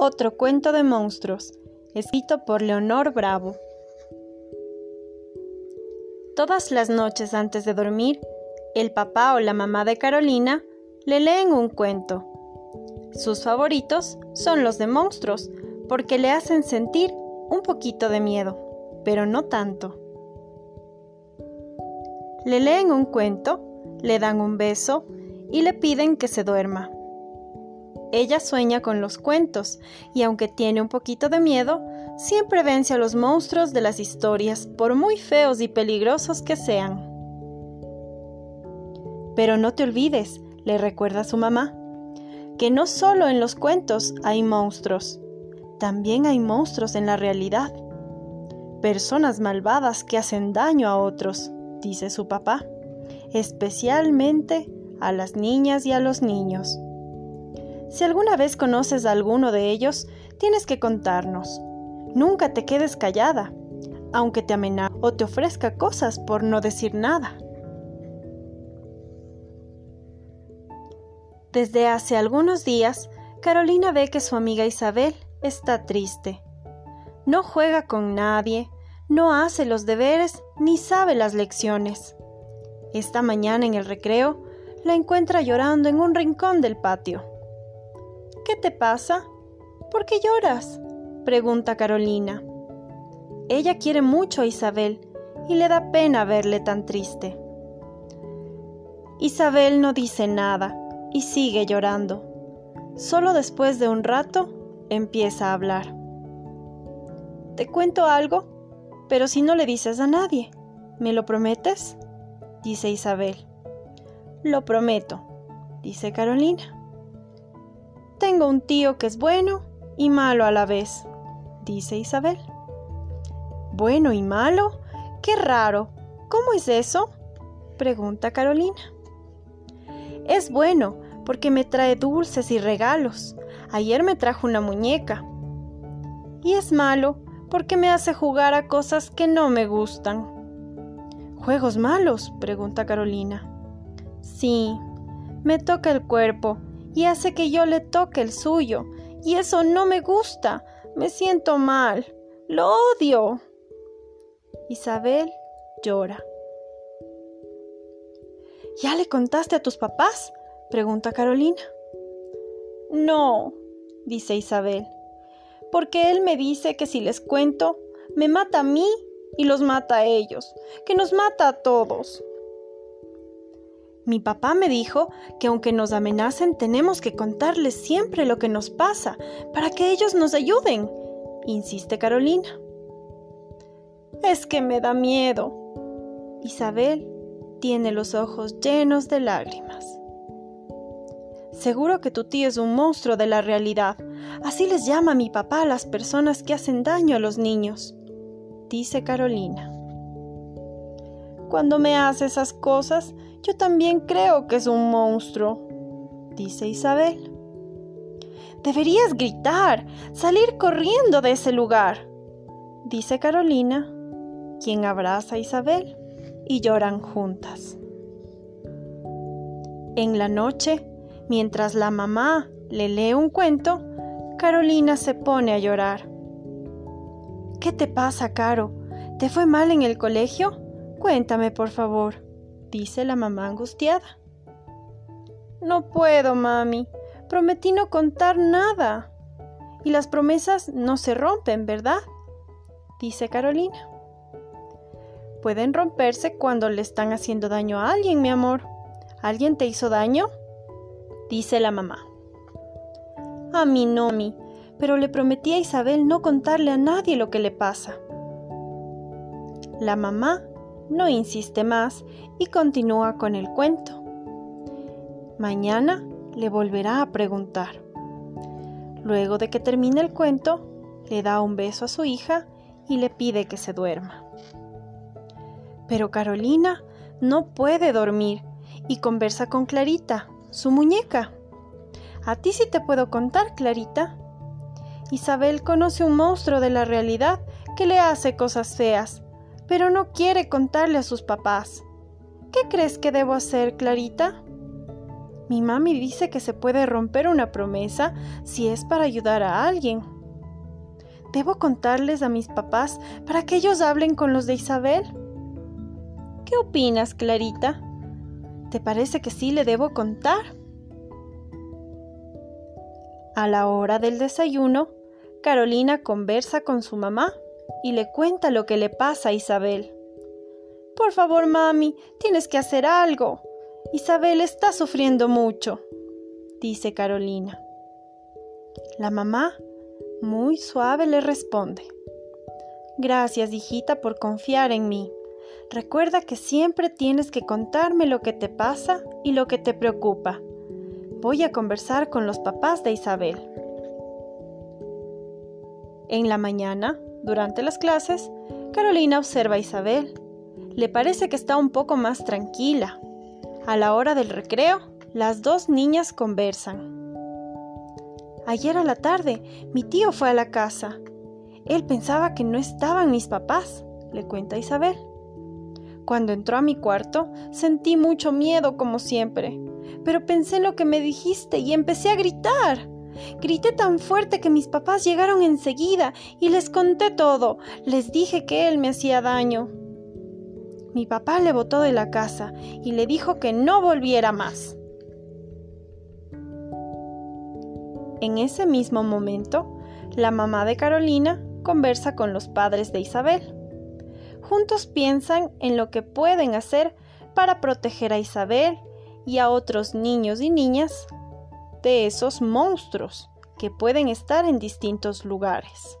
Otro cuento de monstruos, escrito por Leonor Bravo. Todas las noches antes de dormir, el papá o la mamá de Carolina le leen un cuento. Sus favoritos son los de monstruos, porque le hacen sentir un poquito de miedo, pero no tanto. Le leen un cuento, le dan un beso y le piden que se duerma. Ella sueña con los cuentos y aunque tiene un poquito de miedo, siempre vence a los monstruos de las historias, por muy feos y peligrosos que sean. Pero no te olvides, le recuerda su mamá, que no solo en los cuentos hay monstruos, también hay monstruos en la realidad. Personas malvadas que hacen daño a otros, dice su papá, especialmente a las niñas y a los niños. Si alguna vez conoces a alguno de ellos, tienes que contarnos. Nunca te quedes callada, aunque te amenace o te ofrezca cosas por no decir nada. Desde hace algunos días, Carolina ve que su amiga Isabel está triste. No juega con nadie, no hace los deberes ni sabe las lecciones. Esta mañana en el recreo la encuentra llorando en un rincón del patio. ¿Qué te pasa? ¿Por qué lloras? pregunta Carolina. Ella quiere mucho a Isabel y le da pena verle tan triste. Isabel no dice nada y sigue llorando. Solo después de un rato empieza a hablar. Te cuento algo, pero si no le dices a nadie, ¿me lo prometes? dice Isabel. Lo prometo, dice Carolina. Tengo un tío que es bueno y malo a la vez, dice Isabel. ¿Bueno y malo? ¡Qué raro! ¿Cómo es eso? pregunta Carolina. Es bueno porque me trae dulces y regalos. Ayer me trajo una muñeca. Y es malo porque me hace jugar a cosas que no me gustan. ¿Juegos malos? pregunta Carolina. Sí, me toca el cuerpo y hace que yo le toque el suyo, y eso no me gusta, me siento mal, lo odio. Isabel llora. ¿Ya le contaste a tus papás? pregunta Carolina. No, dice Isabel, porque él me dice que si les cuento, me mata a mí y los mata a ellos, que nos mata a todos. Mi papá me dijo que aunque nos amenacen tenemos que contarles siempre lo que nos pasa para que ellos nos ayuden, insiste Carolina. Es que me da miedo. Isabel tiene los ojos llenos de lágrimas. Seguro que tu tío es un monstruo de la realidad. Así les llama mi papá a las personas que hacen daño a los niños, dice Carolina. Cuando me hace esas cosas, yo también creo que es un monstruo, dice Isabel. Deberías gritar, salir corriendo de ese lugar, dice Carolina, quien abraza a Isabel y lloran juntas. En la noche, mientras la mamá le lee un cuento, Carolina se pone a llorar. ¿Qué te pasa, Caro? ¿Te fue mal en el colegio? Cuéntame, por favor, dice la mamá angustiada. No puedo, mami. Prometí no contar nada. Y las promesas no se rompen, ¿verdad? dice Carolina. Pueden romperse cuando le están haciendo daño a alguien, mi amor. ¿Alguien te hizo daño? dice la mamá. A mí no, mi, pero le prometí a Isabel no contarle a nadie lo que le pasa. La mamá no insiste más y continúa con el cuento. Mañana le volverá a preguntar. Luego de que termine el cuento, le da un beso a su hija y le pide que se duerma. Pero Carolina no puede dormir y conversa con Clarita, su muñeca. A ti sí te puedo contar, Clarita. Isabel conoce un monstruo de la realidad que le hace cosas feas pero no quiere contarle a sus papás. ¿Qué crees que debo hacer, Clarita? Mi mami dice que se puede romper una promesa si es para ayudar a alguien. ¿Debo contarles a mis papás para que ellos hablen con los de Isabel? ¿Qué opinas, Clarita? ¿Te parece que sí le debo contar? A la hora del desayuno, Carolina conversa con su mamá y le cuenta lo que le pasa a Isabel. Por favor, mami, tienes que hacer algo. Isabel está sufriendo mucho, dice Carolina. La mamá, muy suave, le responde. Gracias, hijita, por confiar en mí. Recuerda que siempre tienes que contarme lo que te pasa y lo que te preocupa. Voy a conversar con los papás de Isabel. En la mañana, durante las clases, Carolina observa a Isabel. Le parece que está un poco más tranquila. A la hora del recreo, las dos niñas conversan. Ayer a la tarde, mi tío fue a la casa. Él pensaba que no estaban mis papás, le cuenta Isabel. Cuando entró a mi cuarto, sentí mucho miedo como siempre, pero pensé en lo que me dijiste y empecé a gritar. Grité tan fuerte que mis papás llegaron enseguida y les conté todo. Les dije que él me hacía daño. Mi papá le botó de la casa y le dijo que no volviera más. En ese mismo momento, la mamá de Carolina conversa con los padres de Isabel. Juntos piensan en lo que pueden hacer para proteger a Isabel y a otros niños y niñas de esos monstruos que pueden estar en distintos lugares.